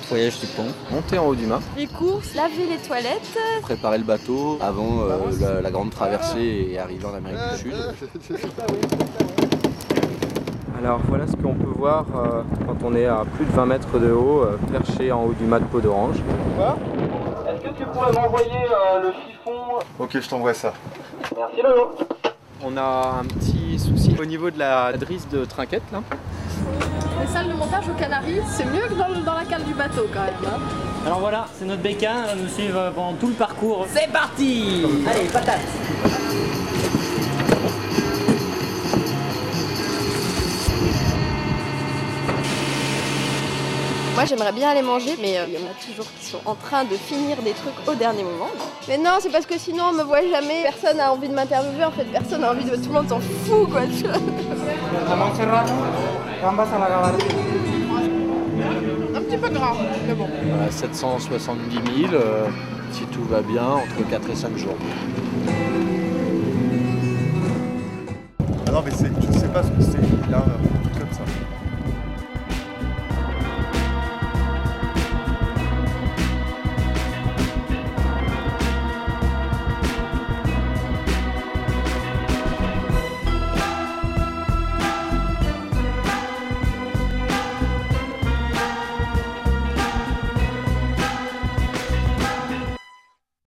nettoyage du pont, Monter en haut du mât. Les courses, laver les toilettes. préparer le bateau avant euh, la, la grande traversée et arriver en Amérique du Sud. Alors voilà ce qu'on peut voir euh, quand on est à plus de 20 mètres de haut, euh, perché en haut du mât de peau d'orange. Est-ce que tu pourrais m'envoyer euh, le chiffon? Ok, je t'envoie ça. Merci Lolo. On a un petit souci au niveau de la drisse de trinquette là. Les salles de montage aux Canaries, c'est mieux que dans, le- dans la cale du bateau quand même. hein. Alors voilà, c'est notre béquin, elle va nous suivre pendant tout le parcours. C'est parti Allez, patate Moi j'aimerais bien aller manger, mais euh, il y en a toujours qui sont en train de finir des trucs au dernier moment. Mais non, c'est parce que sinon on me voit jamais, personne n'a envie de m'interviewer, en fait personne n'a envie de... Tout le monde s'en fout quoi, tu vois. Un petit peu gras, mais bon. Voilà, 770 000, euh, si tout va bien, entre 4 et 5 jours. Ah non, mais c'est- je sais pas ce que c'est.